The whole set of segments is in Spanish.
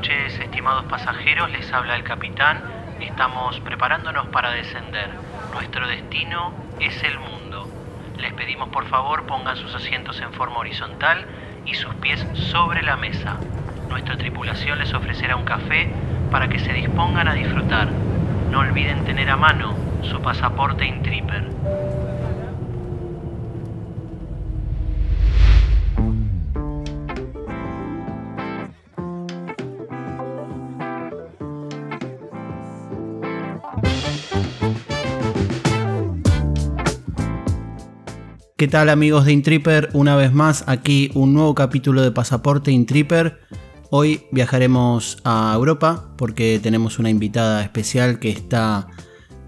noches, estimados pasajeros, les habla el capitán. Estamos preparándonos para descender. Nuestro destino es el mundo. Les pedimos por favor pongan sus asientos en forma horizontal y sus pies sobre la mesa. Nuestra tripulación les ofrecerá un café para que se dispongan a disfrutar. No olviden tener a mano su pasaporte Intripper. ¿Qué tal amigos de Intripper? Una vez más aquí un nuevo capítulo de Pasaporte Intripper. Hoy viajaremos a Europa porque tenemos una invitada especial que está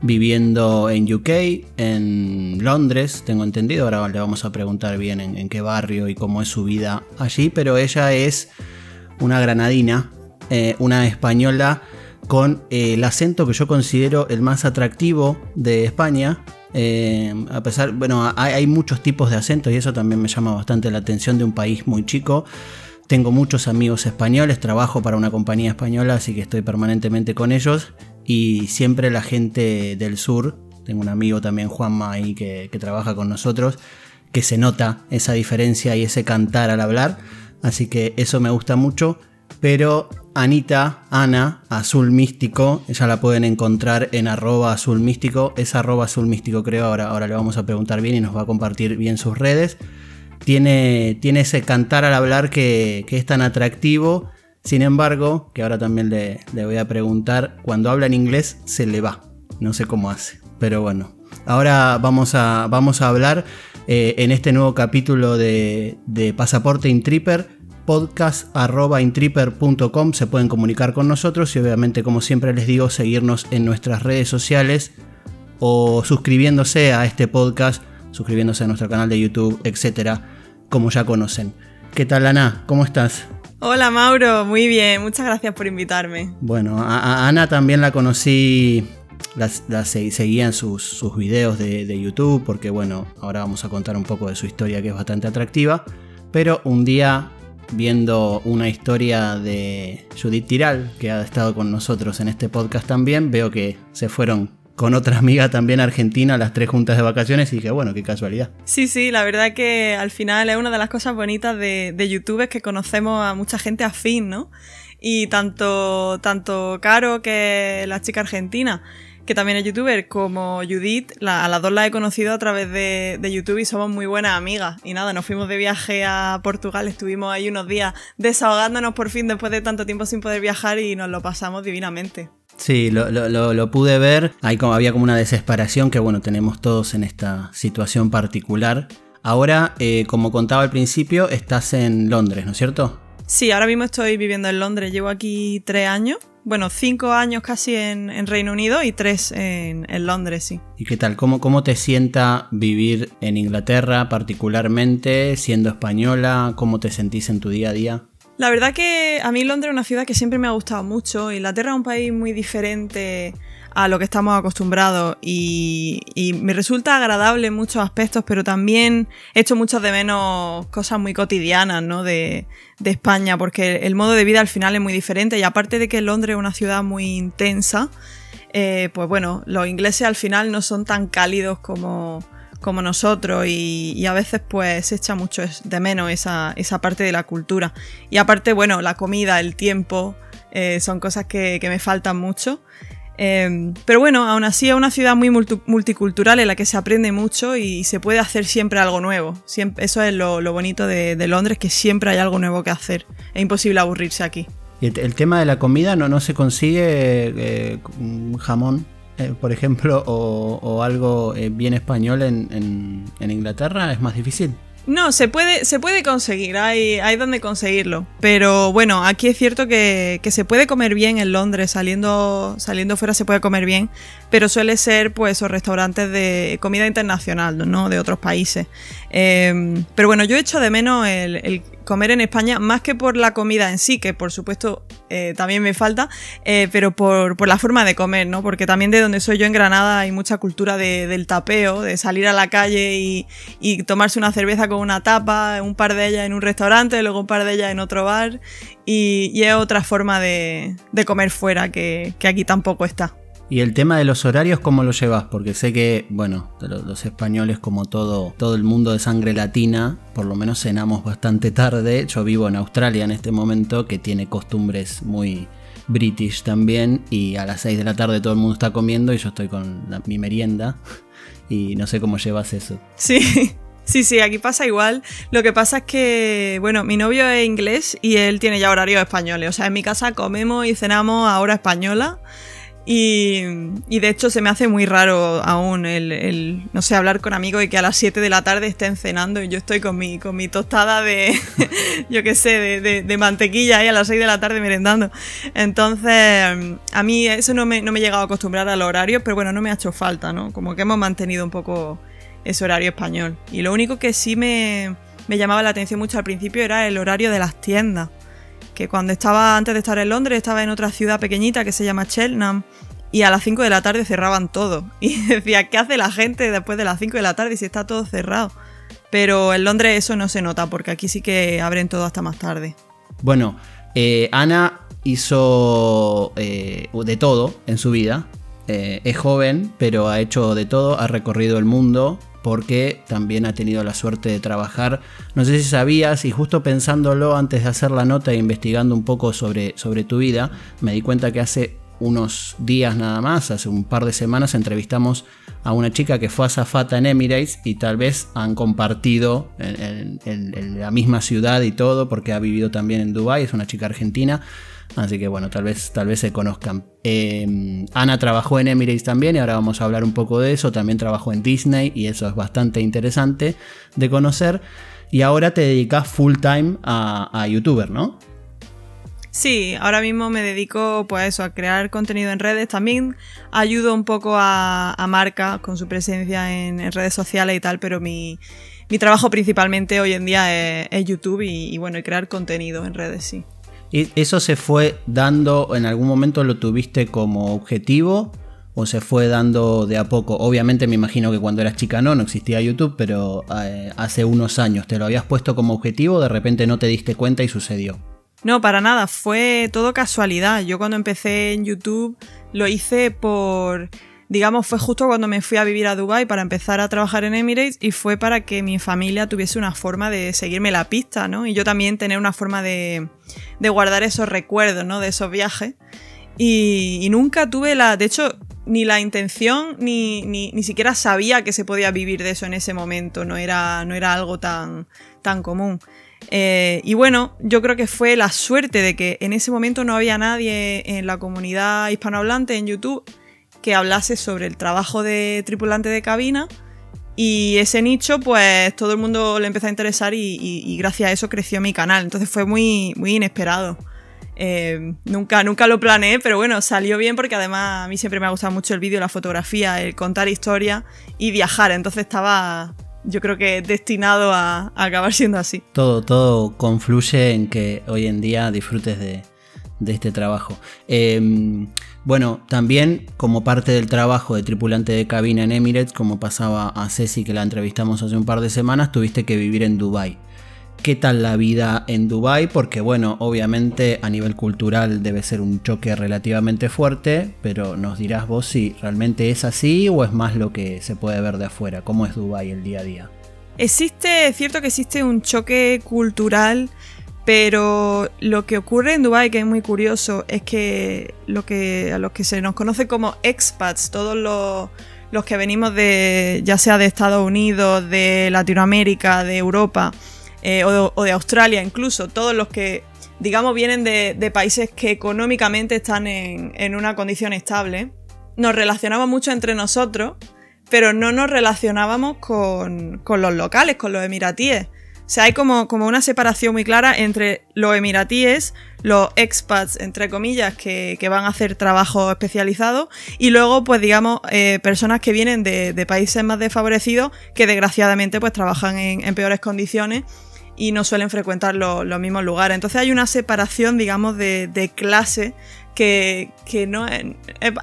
viviendo en UK, en Londres, tengo entendido. Ahora le vamos a preguntar bien en, qué barrio y cómo es su vida allí, pero ella es una granadina, eh, una española con el acento que yo considero el más atractivo de España, eh, a pesar, bueno, hay, muchos tipos de acentos y eso también me llama bastante la atención de un país muy chico. Tengo muchos amigos españoles, trabajo para una compañía española, así que estoy permanentemente con ellos. Y siempre la gente del sur, tengo un amigo también, Juanma, ahí que, que trabaja con nosotros, que se nota esa diferencia y ese cantar al hablar. Así que eso me gusta mucho. Pero Anita, Ana, Azul Místico, ella la pueden encontrar en arroba azul místico, es arroba azul místico creo, ahora, ahora le vamos a preguntar bien y nos va a compartir bien sus redes. Tiene, tiene ese cantar al hablar que, es tan atractivo, sin embargo, que ahora también le, voy a preguntar, cuando habla en inglés se le va, no sé cómo hace, pero bueno. Ahora vamos a, vamos a hablar eh, en este nuevo capítulo de, de Pasaporte Intripper podcast.intripper.com se pueden comunicar con nosotros y obviamente como siempre les digo seguirnos en nuestras redes sociales o suscribiéndose a este podcast, suscribiéndose a nuestro canal de YouTube, etcétera, como ya conocen. ¿Qué tal Ana? ¿Cómo estás? Hola Mauro, muy bien, muchas gracias por invitarme. Bueno, a, Ana también la conocí, la, seguía en sus, sus videos de, de YouTube porque bueno, ahora vamos a contar un poco de su historia que es bastante atractiva, pero un día viendo una historia de Judith Tiral, que ha estado con nosotros en este podcast también, veo que se fueron con otra amiga también argentina, las tres juntas de vacaciones, y dije, bueno, qué casualidad. Sí, sí, la verdad que al final es una de las cosas bonitas de, de YouTube es que conocemos a mucha gente afín, ¿no? Y tanto, tanto Caro, que la chica argentina, que también es youtuber, como Judith, a las dos las he conocido a través de, YouTube y somos muy buenas amigas. Y nada, nos fuimos de viaje a Portugal, estuvimos ahí unos días desahogándonos por fin después de tanto tiempo sin poder viajar y nos lo pasamos divinamente. Sí, lo, pude ver. Ahí como, había como una desesperación que bueno, tenemos todos en esta situación particular. Ahora, eh, como contaba al principio, estás en Londres, ¿no es cierto? Sí, ahora mismo estoy viviendo en Londres. Llevo aquí tres años bueno, cinco años casi en, Reino Unido y tres en, Londres, sí. ¿Y qué tal? ¿Cómo, ¿Cómo te sienta vivir en Inglaterra particularmente, siendo española? ¿Cómo te sentís en tu día a día? La verdad que a mí Londres es una ciudad que siempre me ha gustado mucho. Inglaterra es un país muy diferente a lo que estamos acostumbrados y, me resulta agradable en muchos aspectos, pero también he hecho muchas de menos cosas muy cotidianas ¿no? de, España, porque el modo de vida al final es muy diferente y aparte de que Londres es una ciudad muy intensa, eh, pues bueno, los ingleses al final no son tan cálidos como, nosotros y, a veces pues se echa mucho de menos esa, parte de la cultura. Y aparte, bueno, la comida, el tiempo, eh, son cosas que me faltan mucho. Em, pero bueno, aún así es una ciudad muy multicultural en la que se aprende mucho y se puede hacer siempre algo nuevo. eso es lo, bonito de, Londres, que siempre hay algo nuevo que hacer. Es imposible aburrirse aquí. ¿Y el, tema de la comida no, no se consigue eh, jamón, eh, por ejemplo, o, algo eh, bien español en Inglaterra? ¿Es más difícil? No, se puede, se puede conseguir, hay, hay donde conseguirlo. Pero bueno, aquí es cierto que, se puede comer bien en Londres, saliendo, saliendo fuera se puede comer bien, pero suele ser pues esos restaurantes de comida internacional, ¿no? De otros países. Em, pero bueno, yo echo de menos el, comer en España, más que por la comida en sí, que por supuesto eh, también me falta, eh, pero por, por, la forma de comer, ¿no? Porque también de donde soy yo en Granada hay mucha cultura de, del tapeo, de salir a la calle y, y, tomarse una cerveza con una tapa, un par de ellas en un restaurante, luego un par de ellas en otro bar, y, y es otra forma de, de comer fuera que, que aquí tampoco está. Y el tema de los horarios, ¿cómo lo llevas? Porque sé que, bueno, los españoles, como todo, todo el mundo de sangre latina, por lo menos cenamos bastante tarde. Yo vivo en Australia en este momento, que tiene costumbres muy british también. Y a las 6 de la tarde todo el mundo está comiendo y yo estoy con mi merienda. Y no sé cómo llevas eso. Sí. Sí, sí, aquí pasa igual. Lo que pasa es que, bueno, mi novio es inglés y él tiene ya horarios españoles. O sea, en mi casa comemos y cenamos a hora española. Y, y, de hecho se me hace muy raro aún el, no sé, hablar con amigos y que a las 7 de la tarde estén cenando y yo estoy con mi, con mi tostada de, yo qué sé, de, mantequilla ahí a las 6 de la tarde merendando. Entonces, a mí eso no me, no me he llegado a acostumbrar al horario, pero bueno, no me ha hecho falta, ¿no? Como que hemos mantenido un poco ese horario español. Y lo único que sí me, me llamaba la atención mucho al principio era el horario de las tiendas que cuando estaba antes de estar en Londres estaba en otra ciudad pequeñita que se llama Cheltenham y a las 5 de la tarde cerraban todo. Y decía, ¿qué hace la gente después de las 5 de la tarde si está todo cerrado? Pero en Londres eso no se nota porque aquí sí que abren todo hasta más tarde. Bueno, eh, Ana hizo eh, de todo en su vida. Eh, es joven, pero ha hecho de todo, ha recorrido el mundo, porque también ha tenido la suerte de trabajar. No sé si sabías, y justo pensándolo antes de hacer la nota e investigando un poco sobre, sobre tu vida, me di cuenta que hace unos días nada más, hace un par de semanas, entrevistamos a una chica que fue azafata en Emirates y tal vez han compartido en, en, en la misma ciudad y todo, porque ha vivido también en Dubai, es una chica argentina. Así que bueno, tal vez, tal vez se conozcan. Eh, Ana trabajó en Emirates también y ahora vamos a hablar un poco de eso. También trabajó en Disney y eso es bastante interesante de conocer. Y ahora te dedicas full time a, youtuber, ¿no? Sí, ahora mismo me dedico pues a eso, a crear contenido en redes. También ayudo un poco a, a marca con su presencia en, redes sociales y tal, pero mi, mi trabajo principalmente hoy en día es, es YouTube y, y, bueno, y crear contenido en redes, sí. ¿Y eso se fue dando, en algún momento lo tuviste como objetivo o se fue dando de a poco? Obviamente me imagino que cuando eras chica no, no existía YouTube, pero eh, hace unos años, ¿te lo habías puesto como objetivo de repente no te diste cuenta y sucedió? No, para nada, fue todo casualidad. Yo cuando empecé en YouTube lo hice por digamos, fue justo cuando me fui a vivir a Dubai para empezar a trabajar en Emirates y fue para que mi familia tuviese una forma de seguirme la pista, ¿no? Y yo también tener una forma de, de guardar esos recuerdos, ¿no? De esos viajes. Y, nunca tuve la, de hecho, ni la intención, ni, ni, ni, siquiera sabía que se podía vivir de eso en ese momento, no era, no era algo tan, tan común. Eh, y bueno, yo creo que fue la suerte de que en ese momento no había nadie en la comunidad hispanohablante en YouTube que hablase sobre el trabajo de tripulante de cabina y ese nicho pues todo el mundo le empezó a interesar y, gracias a eso creció mi canal. Entonces fue muy, muy inesperado. Eh, nunca, nunca lo planeé, pero bueno, salió bien porque además a mí siempre me ha gustado mucho el vídeo, la fotografía, el contar historia y viajar. Entonces estaba, yo creo que destinado a, acabar siendo así. Todo, todo confluye en que hoy en día disfrutes de, este trabajo. Eh, bueno, también como parte del trabajo de tripulante de cabina en Emirates, como pasaba a Ceci que la entrevistamos hace un par de semanas, tuviste que vivir en Dubai. ¿Qué tal la vida en Dubai? Porque bueno, obviamente a nivel cultural debe ser un choque relativamente fuerte, pero nos dirás vos si realmente es así o es más lo que se puede ver de afuera. ¿Cómo es Dubai el día a día? Existe, es cierto que existe un choque cultural pero lo que ocurre en Dubai que es muy curioso, es que, lo que a los que se nos conoce como expats, todos los, los que venimos de, ya sea de Estados Unidos, de Latinoamérica, de Europa eh, o, de, Australia incluso, todos los que, digamos, vienen de, de países que económicamente están en, en, una condición estable, nos relacionamos mucho entre nosotros, pero no nos relacionábamos con, con los locales, con los emiratíes. O sea, hay como, como una separación muy clara entre los emiratíes, los expats, entre comillas, que, que van a hacer trabajo especializado, y luego, pues digamos, eh, personas que vienen de, países más desfavorecidos, que desgraciadamente pues trabajan en, peores condiciones y no suelen frecuentar los mismos lugares. Entonces hay una separación, digamos, de, de clase que, no es,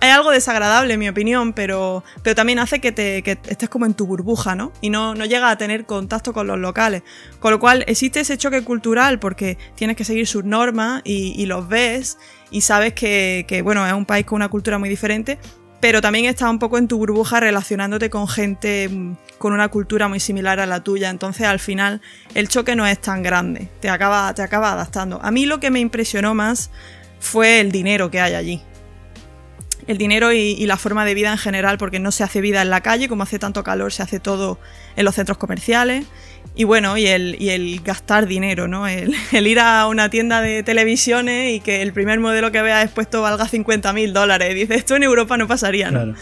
algo desagradable en mi opinión, pero, pero también hace que, te, estés como en tu burbuja, ¿no? Y no, no llegas a tener contacto con los locales. Con lo cual existe ese choque cultural porque tienes que seguir sus normas y, los ves y sabes que, que, bueno, es un país con una cultura muy diferente, pero también estás un poco en tu burbuja relacionándote con gente mm, con una cultura muy similar a la tuya, entonces al final el choque no es tan grande, te acaba, te acaba adaptando. A mí lo que me impresionó más fue el dinero que hay allí. El dinero y, la forma de vida en general, porque no se hace vida en la calle, como hace tanto calor, se hace todo en los centros comerciales. Y bueno, y el, el gastar dinero, ¿no? El, ir a una tienda de televisiones y que el primer modelo que veas expuesto valga 50 mil dólares. Dice, esto en Europa no pasaría, ¿no?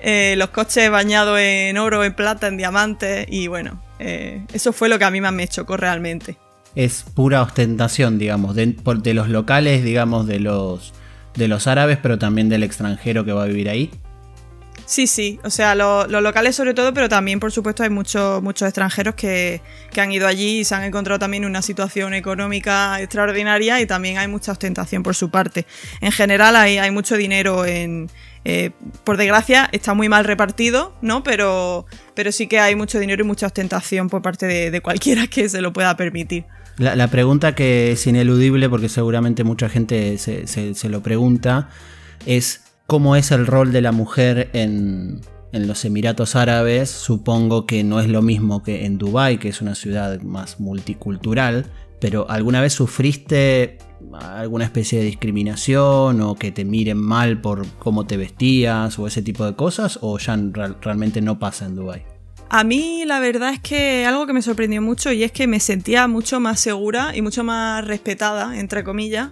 Eh, los coches bañados en oro, en plata, en diamantes. Y bueno, eh, eso fue lo que a mí más me chocó realmente es pura ostentación, digamos, de, los locales, digamos, de los, de los árabes, pero también del extranjero que va a vivir ahí. Sí, sí, o sea, los locales sobre todo, pero también, por supuesto, hay muchos muchos extranjeros que, han ido allí y se han encontrado también una situación económica extraordinaria y también hay mucha ostentación por su parte. En general hay, hay mucho dinero en... Eh, por desgracia, está muy mal repartido, ¿no? Pero, pero sí que hay mucho dinero y mucha ostentación por parte de cualquiera que se lo pueda permitir. La, pregunta que es ineludible, porque seguramente mucha gente se, lo pregunta, es cómo es el rol de la mujer en, los Emiratos Árabes. Supongo que no es lo mismo que en Dubái, que es una ciudad más multicultural, pero ¿alguna vez sufriste alguna especie de discriminación o que te miren mal por cómo te vestías o ese tipo de cosas? ¿O ya realmente no pasa en Dubái? A mí la verdad es que algo que me sorprendió mucho y es que me sentía mucho más segura y mucho más respetada, entre comillas,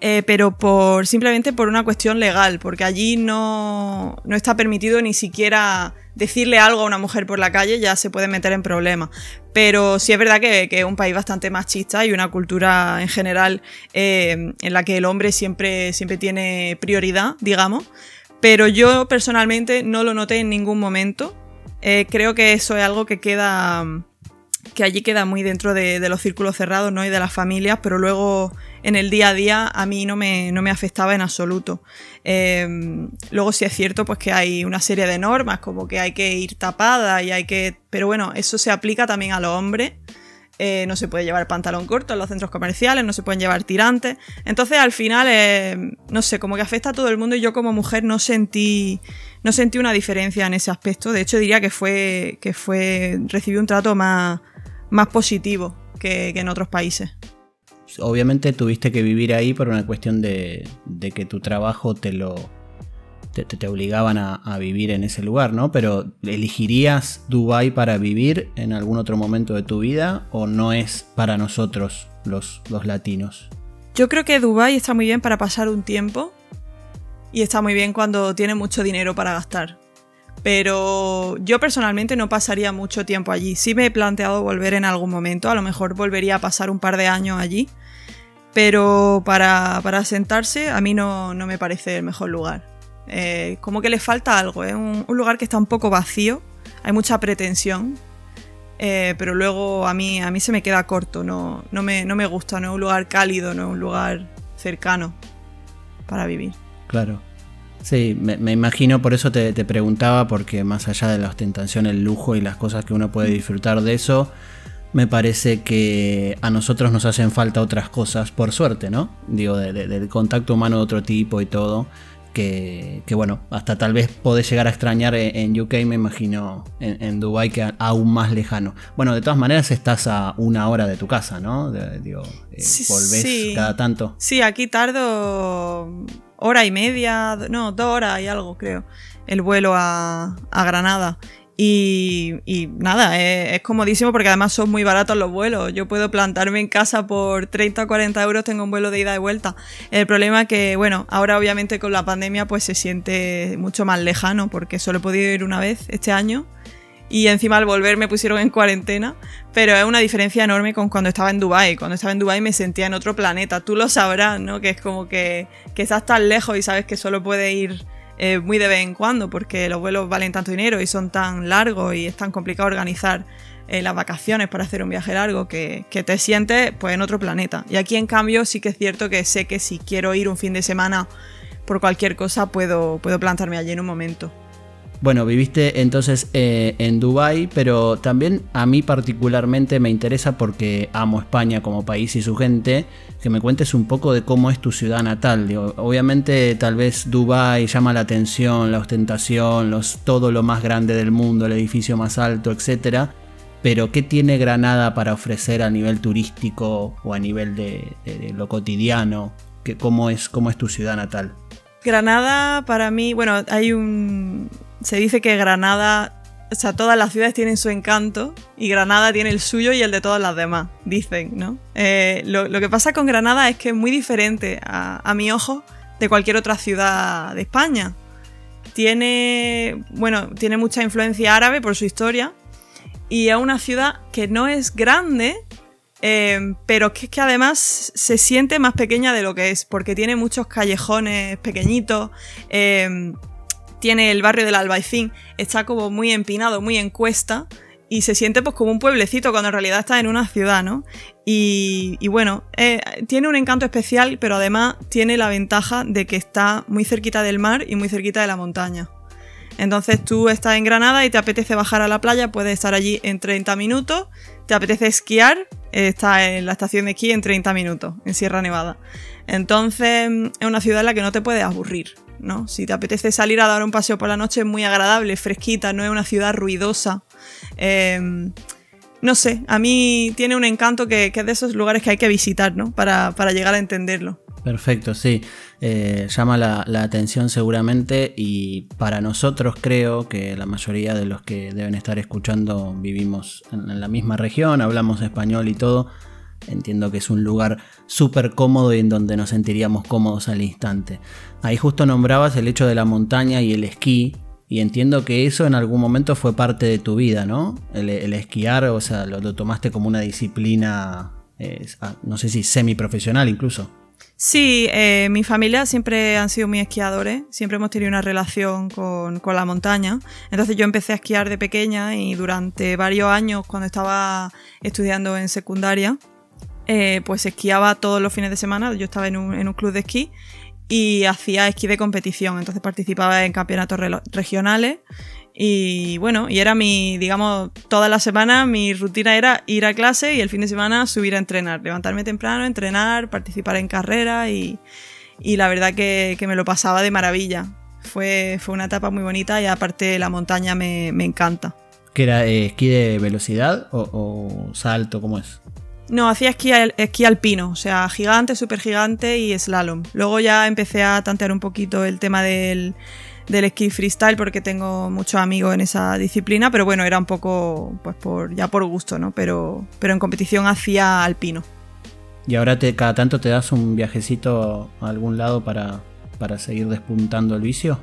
eh, pero por simplemente por una cuestión legal, porque allí no, no, está permitido ni siquiera decirle algo a una mujer por la calle, ya se puede meter en problemas. Pero sí es verdad que, es un país bastante machista y una cultura en general eh, en la que el hombre siempre, siempre tiene prioridad, digamos. Pero yo personalmente no lo noté en ningún momento. Eh, creo que eso es algo que queda. que allí queda muy dentro de, los círculos cerrados ¿no? y de las familias, pero luego en el día a día a mí no me, no me afectaba en absoluto. Eh, luego sí es cierto pues que hay una serie de normas, como que hay que ir tapada y hay que. Pero bueno, eso se aplica también a los hombres. Eh, no se puede llevar pantalón corto en los centros comerciales, no se pueden llevar tirantes. Entonces al final, no sé, como que afecta a todo el mundo y yo como mujer no sentí no sentí una diferencia en ese aspecto. De hecho, diría que fue, que fue recibí un trato más, más positivo que, en otros países. Obviamente tuviste que vivir ahí por una cuestión de, que tu trabajo te lo te, obligaban a, vivir en ese lugar, ¿no? Pero ¿elegirías Dubai para vivir en algún otro momento de tu vida o no es para nosotros los, latinos? Yo creo que Dubai está muy bien para pasar un tiempo, y está muy bien cuando tiene mucho dinero para gastar. Pero yo personalmente no pasaría mucho tiempo allí. Sí me he planteado volver en algún momento, a lo mejor volvería a pasar un par de años allí, pero para, para sentarse a mí no, no, me parece el mejor lugar. Eh, como que le falta algo, es un, lugar que está un poco vacío, hay mucha pretensión, eh, pero luego a mí, a mí se me queda corto, no, no, me, no me gusta, no es un lugar cálido, no es un lugar cercano para vivir. Claro. Sí, me, imagino, por eso te, preguntaba, porque más allá de la ostentación, el lujo y las cosas que uno puede disfrutar de eso, me parece que a nosotros nos hacen falta otras cosas, por suerte, ¿no? Digo, del contacto humano de otro tipo y todo, que, bueno, hasta tal vez podés llegar a extrañar en, UK, me imagino, en, en Dubai que aún más lejano. Bueno, de todas maneras estás a una hora de tu casa, ¿no? digo, eh, volvés cada tanto. Sí, aquí tardo hora y media, no, dos horas y algo creo, el vuelo a, Granada. Y, nada, es, comodísimo porque además son muy baratos los vuelos. Yo puedo plantarme en casa por 30 o 40 euros, tengo un vuelo de ida y vuelta. El problema es que, bueno, ahora obviamente con la pandemia pues se siente mucho más lejano porque solo he podido ir una vez este año y encima al volver me pusieron en cuarentena, pero es una diferencia enorme con cuando estaba en Dubai. Cuando estaba en Dubai me sentía en otro planeta, tú lo sabrás, ¿no? Que es como que, que estás tan lejos y sabes que solo puedes ir eh, muy de vez en cuando porque los vuelos valen tanto dinero y son tan largos y es tan complicado organizar eh, las vacaciones para hacer un viaje largo, que, que, te sientes pues en otro planeta. Y aquí en cambio sí que es cierto que sé que si quiero ir un fin de semana por cualquier cosa puedo, puedo plantarme allí en un momento. Bueno, viviste entonces eh, en Dubai, pero también a mí particularmente me interesa porque amo España como país y su gente, que me cuentes un poco de cómo es tu ciudad natal. obviamente tal vez Dubai llama la atención, la ostentación, los, todo lo más grande del mundo, el edificio más alto, etc. Pero ¿qué tiene Granada para ofrecer a nivel turístico o a nivel de, lo cotidiano? cómo, es, ¿Cómo es tu ciudad natal? Granada para mí, bueno, hay un, se dice que Granada, o sea, todas las ciudades tienen su encanto y Granada tiene el suyo y el de todas las demás, dicen, ¿no? Eh, lo, que pasa con Granada es que es muy diferente a, mi ojo de cualquier otra ciudad de España. Tiene, bueno, tiene mucha influencia árabe por su historia y es una ciudad que no es grande, eh, pero que que además se siente más pequeña de lo que es, porque tiene muchos callejones pequeñitos. Eh, tiene el barrio del Albaicín, está como muy empinado, muy en cuesta, y se siente pues como un pueblecito cuando en realidad está en una ciudad, ¿no? Y, bueno, eh, tiene un encanto especial, pero además tiene la ventaja de que está muy cerquita del mar y muy cerquita de la montaña. Entonces tú estás en Granada y te apetece bajar a la playa, puedes estar allí en 30 minutos, te apetece esquiar, está en la estación de esquí en 30 minutos, en Sierra Nevada. Entonces es una ciudad en la que no te puedes aburrir. ¿no? Si te apetece salir a dar un paseo por la noche es muy agradable, fresquita, no es una ciudad ruidosa. Em, no sé, a mí tiene un encanto que, es de esos lugares que hay que visitar, ¿no? Para, llegar a entenderlo. Perfecto, sí. Eh, llama la, atención seguramente y para nosotros creo que la mayoría de los que deben estar escuchando vivimos en la misma región, hablamos español y todo. Entiendo que es un lugar súper cómodo y en donde nos sentiríamos cómodos al instante. Ahí justo nombrabas el hecho de la montaña y el esquí, y entiendo que eso en algún momento fue parte de tu vida, ¿no? El, esquiar, o sea, lo, tomaste como una disciplina, ah, no sé si semiprofesional incluso. Sí, eh, mi familia siempre han sido muy esquiadores, siempre hemos tenido una relación con, con, la montaña. Entonces yo empecé a esquiar de pequeña y durante varios años, cuando estaba estudiando en secundaria, eh, pues esquiaba todos los fines de semana. Yo estaba en un, club de esquí y hacía esquí de competición. Entonces participaba en campeonatos regionales. Y bueno, y era mi, digamos, toda la semana mi rutina era ir a clase y el fin de semana subir a entrenar. Levantarme temprano, entrenar, participar en carreras y, la verdad que, me lo pasaba de maravilla. Fue, fue una etapa muy bonita y aparte la montaña me, encanta. ¿Que era eh, esquí de velocidad o, o salto? ¿Cómo es? No, hacía esquí, alpino, o sea, gigante, súper gigante y slalom. Luego ya empecé a tantear un poquito el tema del, del esquí freestyle porque tengo muchos amigos en esa disciplina, pero bueno, era un poco, pues por, ya por gusto, ¿no? Pero, pero en competición hacía alpino. ¿Y ahora te, cada tanto te das un viajecito a algún lado para, para seguir despuntando el vicio?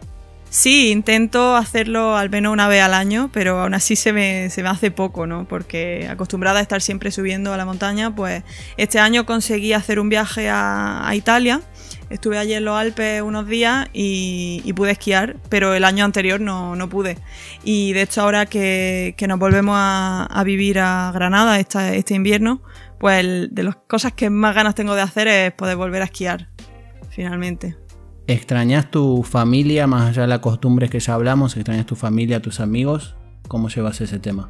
Sí, intento hacerlo al menos una vez al año, pero aún así se me, se me hace poco, ¿no? Porque acostumbrada a estar siempre subiendo a la montaña, pues este año conseguí hacer un viaje a, Italia. Estuve allí en los Alpes unos días y, pude esquiar, pero el año anterior no, pude. Y de hecho ahora que, nos volvemos a, vivir a Granada este invierno, pues de las cosas que más ganas tengo de hacer es poder volver a esquiar, finalmente. ¿Extrañas tu familia, más allá de las costumbres que ya hablamos? ¿Extrañas tu familia, tus amigos? ¿Cómo llevas ese tema?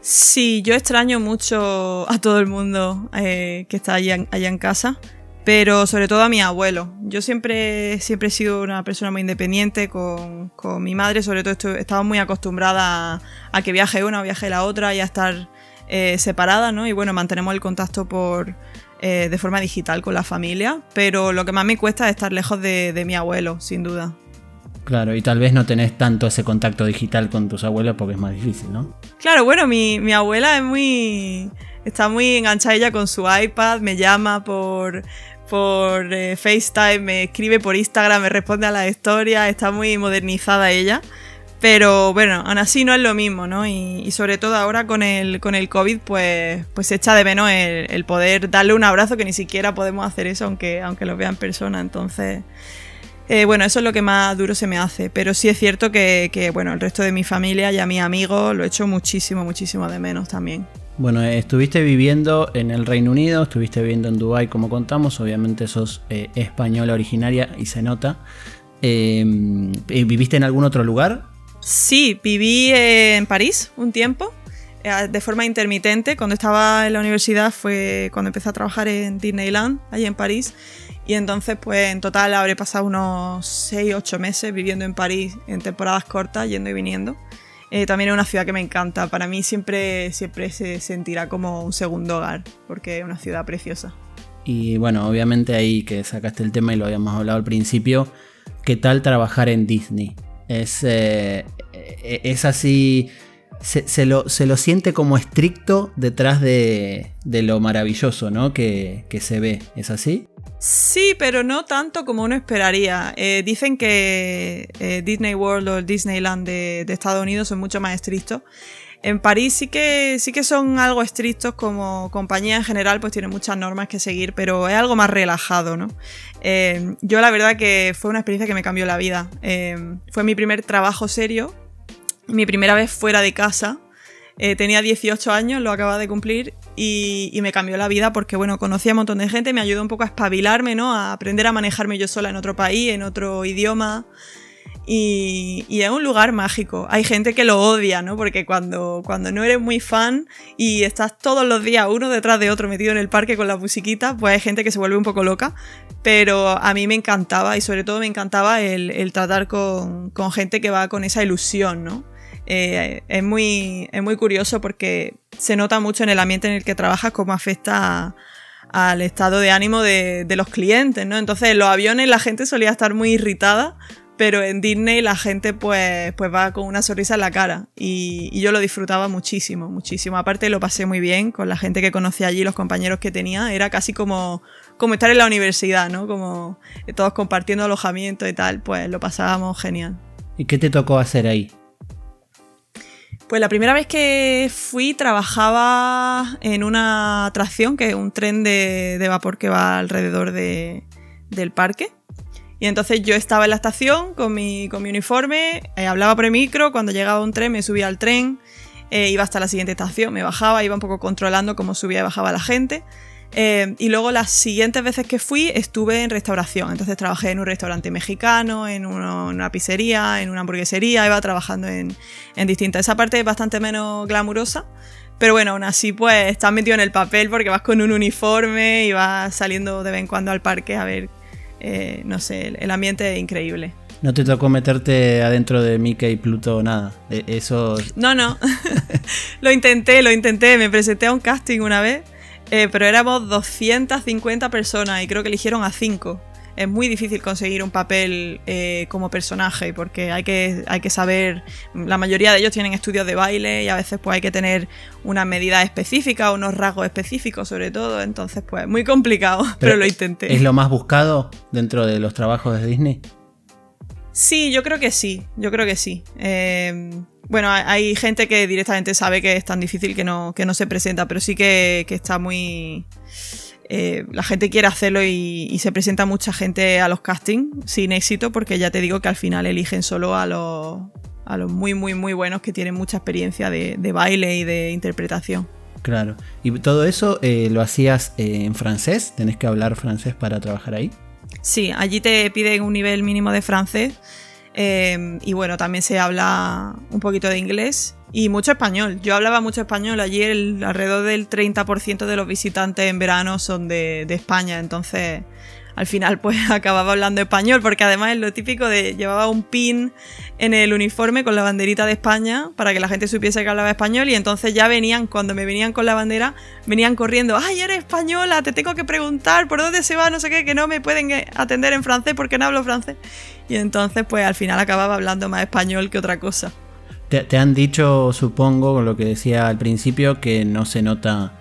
Sí, yo extraño mucho a todo el mundo eh, que está allá, en casa, pero sobre todo a mi abuelo. Yo siempre, siempre he sido una persona muy independiente con, mi madre, sobre todo estaba muy acostumbrada a, que viaje una o viaje la otra y a estar eh, separada, ¿no? Y bueno, mantenemos el contacto por, eh, de forma digital con la familia, pero lo que más me cuesta es estar lejos de, mi abuelo, sin duda. Claro, y tal vez no tenés tanto ese contacto digital con tus abuelos porque es más difícil, ¿no? Claro, bueno, mi, abuela es muy. está muy enganchada ella con su iPad, me llama por, por eh, FaceTime, me escribe por Instagram, me responde a la historia, está muy modernizada ella. Pero bueno, aún así no es lo mismo, ¿no? Y, sobre todo ahora con el, con el COVID, pues, pues se echa de menos el, poder darle un abrazo, que ni siquiera podemos hacer eso aunque, aunque lo vea en persona. Entonces, Eh, bueno, eso es lo que más duro se me hace, pero sí es cierto que, que, bueno, el resto de mi familia y a mis amigos lo he hecho muchísimo, muchísimo de menos también. Bueno, estuviste viviendo en el Reino Unido, estuviste viviendo en Dubái, como contamos, obviamente sos eh, española originaria y se nota. ¿Viviste en algún otro lugar? Sí, viví en París un tiempo, eh, de forma intermitente. Cuando estaba en la universidad fue cuando empecé a trabajar en Disneyland, allí en París. Y entonces, pues en total habré pasado unos 6-8 meses viviendo en París en temporadas cortas, yendo y viniendo. Eh, también es una ciudad que me encanta. Para mí siempre, siempre se sentirá como un segundo hogar, porque es una ciudad preciosa. Y bueno, obviamente ahí que sacaste el tema y lo habíamos hablado al principio, ¿qué tal trabajar en Disney? Es, eh, eh, es así, se, lo, se, lo, siente como estricto detrás de, de lo maravilloso ¿no? que, que se ve, ¿es así? Sí, pero no tanto como uno esperaría. Eh, dicen que Disney World o Disneyland de, Estados Unidos son mucho más estrictos. En París sí que, sí que son algo estrictos como compañía en general, pues tienen muchas normas que seguir, pero es algo más relajado, ¿no? Eh, yo la verdad que fue una experiencia que me cambió la vida. fue mi primer trabajo serio, mi primera vez fuera de casa. tenía 18 años, lo acababa de cumplir y, me cambió la vida porque, bueno, conocí a un montón de gente, me ayudó un poco a espabilarme, ¿no? A aprender a manejarme yo sola en otro país, en otro idioma. Y, es un lugar mágico. Hay gente que lo odia, ¿no? Porque cuando, cuando no eres muy fan y estás todos los días uno detrás de otro metido en el parque con la musiquita, pues hay gente que se vuelve un poco loca. Pero a mí me encantaba y sobre todo me encantaba el, tratar con, gente que va con esa ilusión, ¿no? Eh, es, muy, es muy curioso porque se nota mucho en el ambiente en el que trabajas cómo afecta al estado de ánimo de, los clientes, ¿no? Entonces en los aviones la gente solía estar muy irritada, pero en Disney la gente pues, pues va con una sonrisa en la cara y, yo lo disfrutaba muchísimo, muchísimo. Aparte lo pasé muy bien con la gente que conocí allí, los compañeros que tenía, era casi como, como estar en la universidad, ¿no? Como todos compartiendo alojamiento y tal, pues lo pasábamos genial. ¿Y qué te tocó hacer ahí? Pues la primera vez que fui trabajaba en una atracción, que es un tren de, vapor que va alrededor de, del parque. Y entonces yo estaba en la estación con mi, con mi uniforme, eh, hablaba por el micro, cuando llegaba un tren me subía al tren, eh, iba hasta la siguiente estación, me bajaba, iba un poco controlando cómo subía y bajaba la gente. Eh, y luego las siguientes veces que fui estuve en restauración. Entonces trabajé en un restaurante mexicano, en, una pizzería, en una hamburguesería, iba trabajando en, en distintas. Esa parte es bastante menos glamurosa. Pero bueno, aún así pues estás metido en el papel porque vas con un uniforme y vas saliendo de vez en cuando al parque a ver, eh, no sé, el, ambiente es increíble. ¿No te tocó meterte adentro de Mickey y Pluto nada? E, eso... No, no. lo intenté, lo intenté. Me presenté a un casting una vez eh, pero éramos 250 personas y creo que eligieron a 5. Es muy difícil conseguir un papel eh, como personaje porque hay que, hay que saber, la mayoría de ellos tienen estudios de baile y a veces pues hay que tener una medida específica, unos rasgos específicos sobre todo, entonces pues muy complicado, pero, lo intenté. ¿Es lo más buscado dentro de los trabajos de Disney? Sí, yo creo que sí, yo creo que sí. Eh, bueno, hay gente que directamente sabe que es tan difícil que no, que no se presenta, pero sí que, está muy... Eh, la gente quiere hacerlo y, se presenta mucha gente a los castings sin éxito porque ya te digo que al final eligen solo a los, a los muy, muy, muy buenos que tienen mucha experiencia de, baile y de interpretación. Claro. ¿Y todo eso eh, lo hacías eh, en francés? ¿Tenés que hablar francés para trabajar ahí? Sí, allí te piden un nivel mínimo de francés y bueno, también se habla un poquito de inglés y mucho español. Yo hablaba mucho español. Allí el, alrededor del 30% de los visitantes en verano son de, de España. Entonces al final pues acababa hablando español, porque además es lo típico de llevaba un pin en el uniforme con la banderita de España para que la gente supiese que hablaba español y entonces ya venían, cuando me venían con la bandera, venían corriendo, ay, eres española, te tengo que preguntar por dónde se va, no sé qué, que no me pueden atender en francés porque no hablo francés. Y entonces pues al final acababa hablando más español que otra cosa. Te, te han dicho, supongo, con lo que decía al principio, que no se nota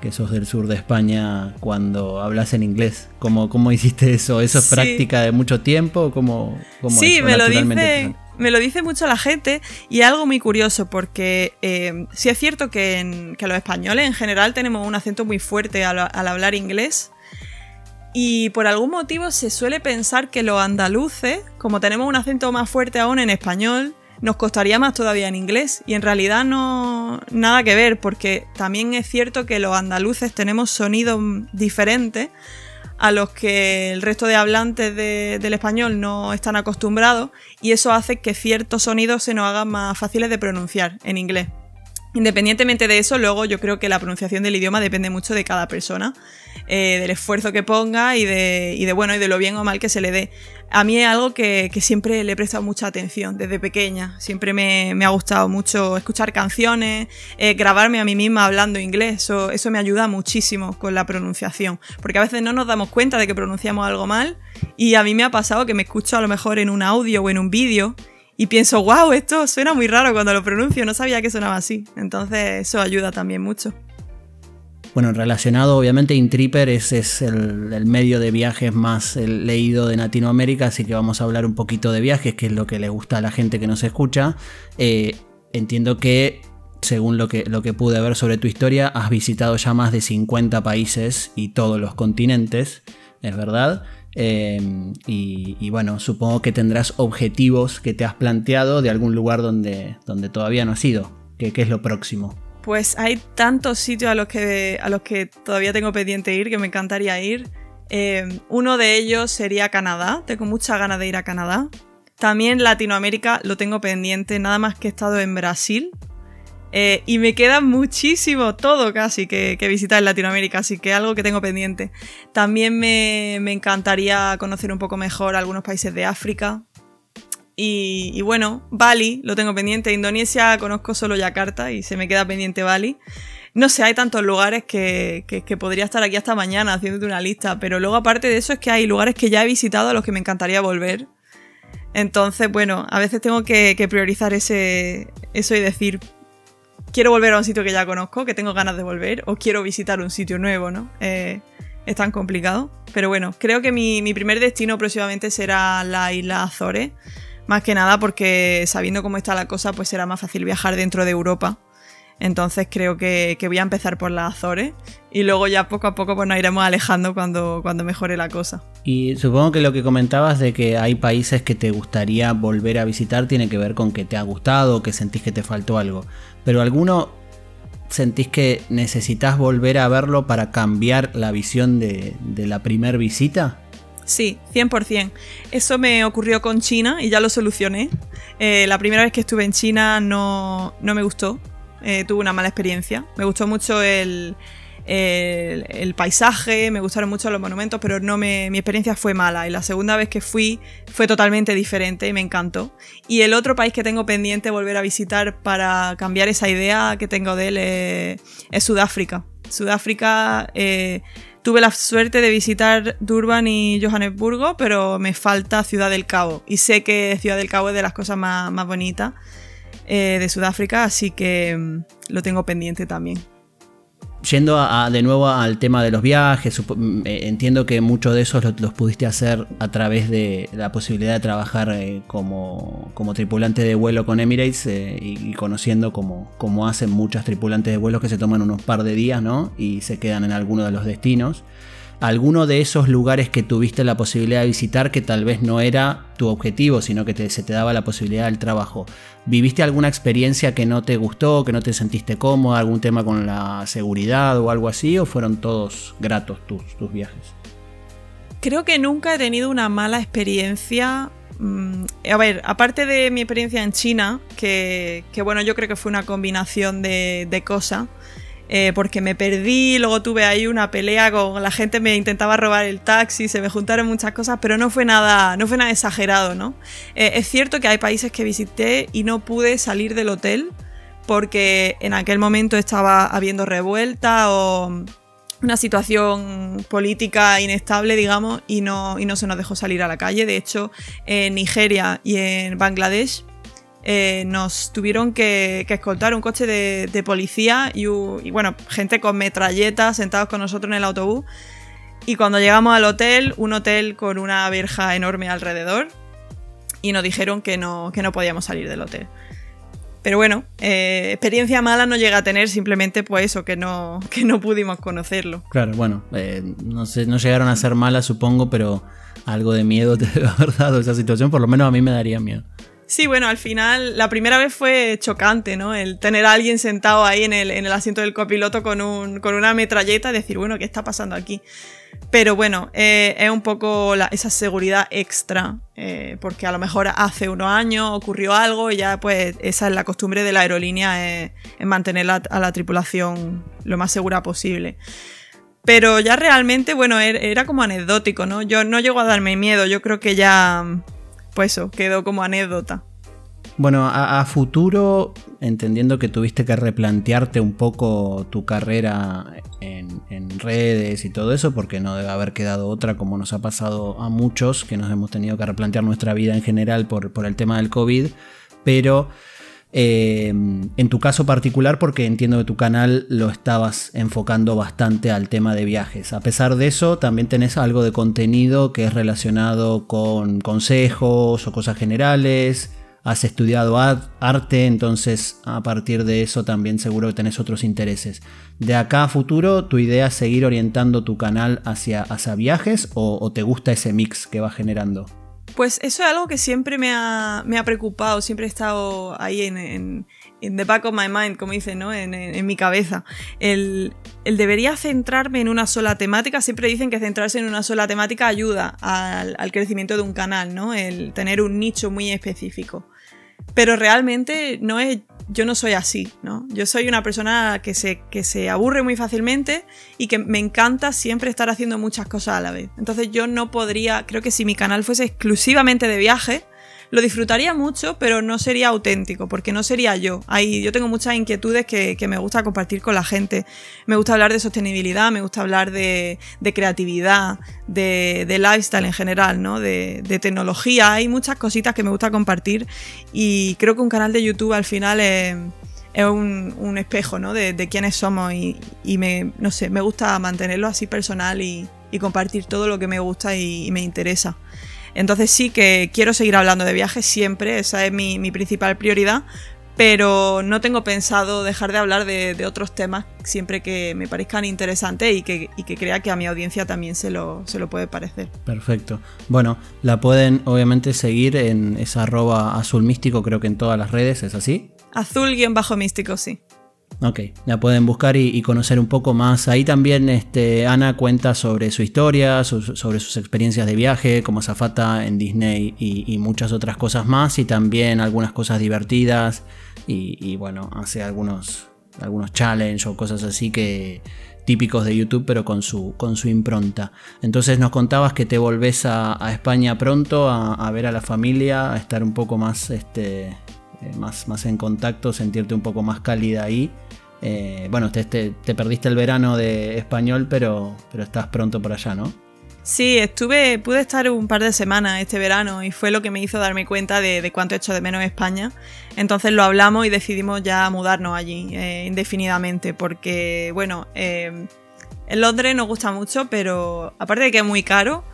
que sos del sur de España cuando hablas en inglés. ¿Cómo, cómo hiciste eso? ¿Eso es práctica de mucho tiempo? ¿Cómo, sí, me lo dice. Me lo dice mucho la gente y es algo muy curioso porque eh, sí es cierto que, los españoles en general tenemos un acento muy fuerte al, hablar inglés, Y por algún motivo se suele pensar que los andaluces, como tenemos un acento más fuerte aún en español, nos costaría más todavía en inglés. Y en realidad no nada que ver, porque también es cierto que los andaluces tenemos sonidos diferentes a los que el resto de hablantes del español no están acostumbrados y eso hace que ciertos sonidos se nos hagan más fáciles de pronunciar en inglés. Independientemente de eso, luego yo creo que la pronunciación del idioma depende mucho de cada persona, eh, del esfuerzo que ponga y de, y de, bueno y de lo bien o mal que se le dé. A mí es algo que, siempre le he prestado mucha atención desde pequeña. Siempre me, ha gustado mucho escuchar canciones, eh, grabarme a mí misma hablando inglés. Eso, eso me ayuda muchísimo con la pronunciación. Porque a veces no nos damos cuenta de que pronunciamos algo mal. Y a mí me ha pasado que me escucho a lo mejor en un audio o en un vídeo y pienso, wow, esto suena muy raro cuando lo pronuncio, no sabía que sonaba así. Entonces eso ayuda también mucho. Bueno, relacionado obviamente Intripper es, es el, medio de viajes más leído de Latinoamérica, así que vamos a hablar un poquito de viajes, que es lo que le gusta a la gente que nos escucha. Eh, entiendo que, según lo que, lo que pude ver sobre tu historia, has visitado ya más de 50 países y todos los continentes, ¿es verdad? Em, y, bueno, supongo que tendrás objetivos que te has planteado de algún lugar donde, donde todavía no has ido. ¿Qué, es lo próximo? Pues hay tantos sitios a los que, a los que todavía tengo pendiente ir que me encantaría ir. Em, uno de ellos sería Canadá. Tengo mucha ganas de ir a Canadá. También Latinoamérica lo tengo pendiente, nada más que he estado en Brasil, eh, y me queda muchísimo, todo casi, que, visitar en Latinoamérica, así que algo que tengo pendiente. También me, encantaría conocer un poco mejor algunos países de África. Y, bueno, Bali lo tengo pendiente. Indonesia conozco solo Yakarta y se me queda pendiente Bali. No sé, hay tantos lugares que, podría estar aquí hasta mañana haciéndote una lista, pero luego aparte de eso es que hay lugares que ya he visitado a los que me encantaría volver. Entonces, bueno, a veces tengo que, que priorizar ese, eso y decir, quiero volver a un sitio que ya conozco, que tengo ganas de volver, o quiero visitar un sitio nuevo, ¿no? Eh, es tan complicado. Pero bueno, creo que mi, mi, primer destino próximamente será la isla Azores. Más que nada porque sabiendo cómo está la cosa, pues será más fácil viajar dentro de Europa. Entonces creo que, voy a empezar por las Azores y luego ya poco a poco pues nos iremos alejando cuando, cuando mejore la cosa. Y supongo que lo que comentabas de que hay países que te gustaría volver a visitar tiene que ver con que te ha gustado o que sentís que te faltó algo. Pero alguno sentís que necesitas volver a verlo para cambiar la visión de, la primer visita? Sí, 100%. Eso me ocurrió con China y ya lo solucioné. Eh, la primera vez que estuve en China no, no me gustó eh, tuve una mala experiencia. Me gustó mucho el, el, paisaje, me gustaron mucho los monumentos, pero no me, mi experiencia fue mala. Y la segunda vez que fui fue totalmente diferente y me encantó. Y el otro país que tengo pendiente volver a visitar para cambiar esa idea que tengo de él es, Sudáfrica. Sudáfrica, eh, tuve la suerte de visitar Durban y Johannesburgo, pero me falta Ciudad del Cabo. Y sé que Ciudad del Cabo es de las cosas más, más bonitas. Eh, de Sudáfrica, así que mm, lo tengo pendiente también. Yendo de nuevo al tema de los viajes, mm, eh, entiendo que muchos de esos los, pudiste hacer a través de la posibilidad de trabajar eh, como, tripulante de vuelo con Emirates y, conociendo como, como hacen muchas tripulantes de vuelos que se toman unos par de días ¿no? y se quedan en alguno de los destinos alguno de esos lugares que tuviste la posibilidad de visitar que tal vez no era tu objetivo, sino que se te daba la posibilidad del trabajo. ¿Viviste alguna experiencia que no te gustó, que no te sentiste cómoda, algún tema con la seguridad o algo así, o fueron todos gratos tus, tus viajes? Creo que nunca he tenido una mala experiencia. Mm, a ver, aparte de mi experiencia en China, que, bueno, yo creo que fue una combinación de, de cosas. Eh, porque me perdí, luego tuve ahí una pelea con la gente, me intentaba robar el taxi, se me juntaron muchas cosas, pero no fue nada, no fue nada exagerado, ¿no? Eh, es cierto que hay países que visité y no pude salir del hotel porque en aquel momento estaba habiendo revuelta o una situación política inestable, digamos, y no, y no se nos dejó salir a la calle. De hecho, en Nigeria y en Bangladesh eh, nos tuvieron que, escoltar un coche de, policía y, bueno, gente con metralletas sentados con nosotros en el autobús. Y cuando llegamos al hotel, un hotel con una verja enorme alrededor, y nos dijeron que no, que no podíamos salir del hotel. Pero bueno, eh, experiencia mala no llega a tener, simplemente pues eso, que no, que no pudimos conocerlo. Claro, bueno, eh, no, sé, no llegaron a ser malas supongo, pero algo de miedo te debe haber dado esa situación, por lo menos a mí me daría miedo. Sí, bueno, al final la primera vez fue chocante, ¿no? El tener a alguien sentado ahí en el, en el asiento del copiloto con, un, con una metralleta y decir, bueno, ¿qué está pasando aquí? Pero bueno, eh, es un poco esa seguridad extra, eh, porque a lo mejor hace unos años ocurrió algo y ya pues esa es la costumbre de la aerolínea, es, mantener a la tripulación lo más segura posible. Pero ya realmente, bueno, er, era como anecdótico, ¿no? Yo no llego a darme miedo, yo creo que ya, pues eso, quedó como anécdota. Bueno, a, futuro, entendiendo que tuviste que replantearte un poco tu carrera en, redes y todo eso, porque no debe haber quedado otra como nos ha pasado a muchos, que nos hemos tenido que replantear nuestra vida en general por, por el tema del COVID, pero eh, en tu caso particular, porque entiendo que tu canal lo estabas enfocando bastante al tema de viajes. A pesar de eso, también tenés algo de contenido que es relacionado con consejos o cosas generales has estudiado arte, entonces a partir de eso también seguro que tenés otros intereses. De acá a futuro, ¿tu idea es seguir orientando tu canal hacia, viajes o, te gusta ese mix que va generando? Pues eso es algo que siempre me ha, preocupado, siempre he estado ahí en, the back of my mind, como dicen, ¿no? En, mi cabeza. El, debería centrarme en una sola temática, siempre dicen que centrarse en una sola temática ayuda al crecimiento de un canal, ¿no? El tener un nicho muy específico. Pero realmente no es, yo no soy así, ¿no? Yo soy una persona que se, que se aburre muy fácilmente y que me encanta siempre estar haciendo muchas cosas a la vez. Entonces yo no podría, creo que si mi canal fuese exclusivamente de viaje, lo disfrutaría mucho, pero no sería auténtico, porque no sería yo. Ahí yo tengo muchas inquietudes que, me gusta compartir con la gente. Me gusta hablar de sostenibilidad, me gusta hablar de, creatividad, de, lifestyle en general, ¿no? De, tecnología. Hay muchas cositas que me gusta compartir y creo que un canal de YouTube al final es, un, espejo, ¿no? De, quiénes somos y, me, no sé, me gusta mantenerlo así personal y, compartir todo lo que me gusta y me interesa. Entonces sí que quiero seguir hablando de viajes siempre, esa es mi, principal prioridad, pero no tengo pensado dejar de hablar de, otros temas siempre que me parezcan interesantes y que, crea que a mi audiencia también se lo, se lo puede parecer. Perfecto. Bueno, la pueden obviamente seguir en esa arroba azul místico, creo que en todas las redes, ¿es así? Azul-místico, sí. Ok, la pueden buscar y, conocer un poco más. Ahí también este, Ana cuenta sobre su historia, sobre sus experiencias de viaje como zafata en Disney y, muchas otras cosas más. Y también algunas cosas divertidas. Y, bueno, hace algunos, algunos challenges o cosas así que típicos de YouTube, pero con su, con su impronta. Entonces nos contabas que te volvés a, España pronto a, ver a la familia, a estar un poco más este, más, más en contacto, sentirte un poco más cálida ahí. Eh, bueno, te, te, perdiste el verano de español, pero, pero estás pronto por allá, ¿no? Sí, estuve, pude estar un par de semanas este verano y fue lo que me hizo darme cuenta de, de cuánto hecho de menos España. Entonces lo hablamos y decidimos ya mudarnos allí eh, indefinidamente porque, bueno, en Londres nos gusta mucho, pero aparte de que es muy caro,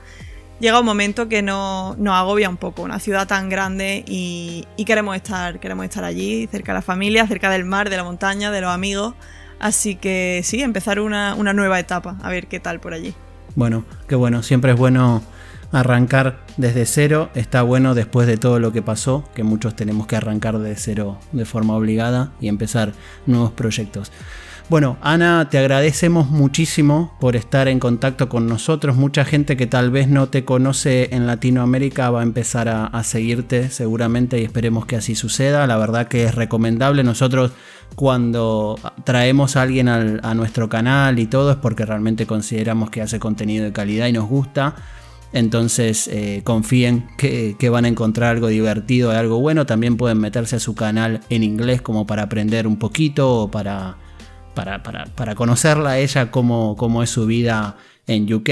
llega un momento que nos agobia un poco, una ciudad tan grande y, queremos, estar, queremos estar allí, cerca de la familia, cerca del mar, de la montaña, de los amigos. Así que sí, empezar una, nueva etapa, a ver qué tal por allí. Bueno, qué bueno, siempre es bueno arrancar desde cero, está bueno después de todo lo que pasó, que muchos tenemos que arrancar de cero de forma obligada y empezar nuevos proyectos. Bueno, Ana, te agradecemos muchísimo por estar en contacto con nosotros. Mucha gente que tal vez no te conoce en Latinoamérica va a empezar a, seguirte seguramente y esperemos que así suceda. La verdad que es recomendable. Nosotros cuando traemos a alguien a nuestro canal y todo es porque realmente consideramos que hace contenido de calidad y nos gusta. Entonces eh, confíen que, que, van a encontrar algo divertido algo bueno. También pueden meterse a su canal en inglés como para aprender un poquito o para para, conocerla a ella, cómo, cómo, es su vida en UK.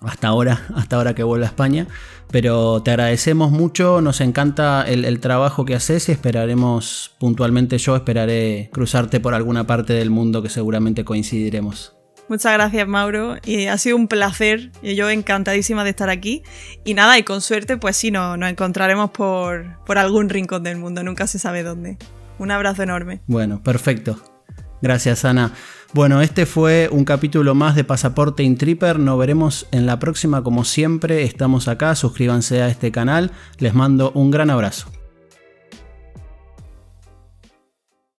Hasta ahora, hasta ahora que vuelve a España. Pero te agradecemos mucho, nos encanta el, trabajo que haces y esperaremos puntualmente yo, esperaré cruzarte por alguna parte del mundo que seguramente coincidiremos. Muchas gracias, Mauro. Y ha sido un placer. Y yo encantadísima de estar aquí. Y nada, y con suerte, pues sí, nos encontraremos por, por algún rincón del mundo. Nunca se sabe dónde. Un abrazo enorme. Bueno, perfecto. Gracias, Ana. Bueno, este fue un capítulo más de Pasaporte Intripper. Nos veremos en la próxima como siempre. Estamos acá. Suscríbanse a este canal. Les mando un gran abrazo.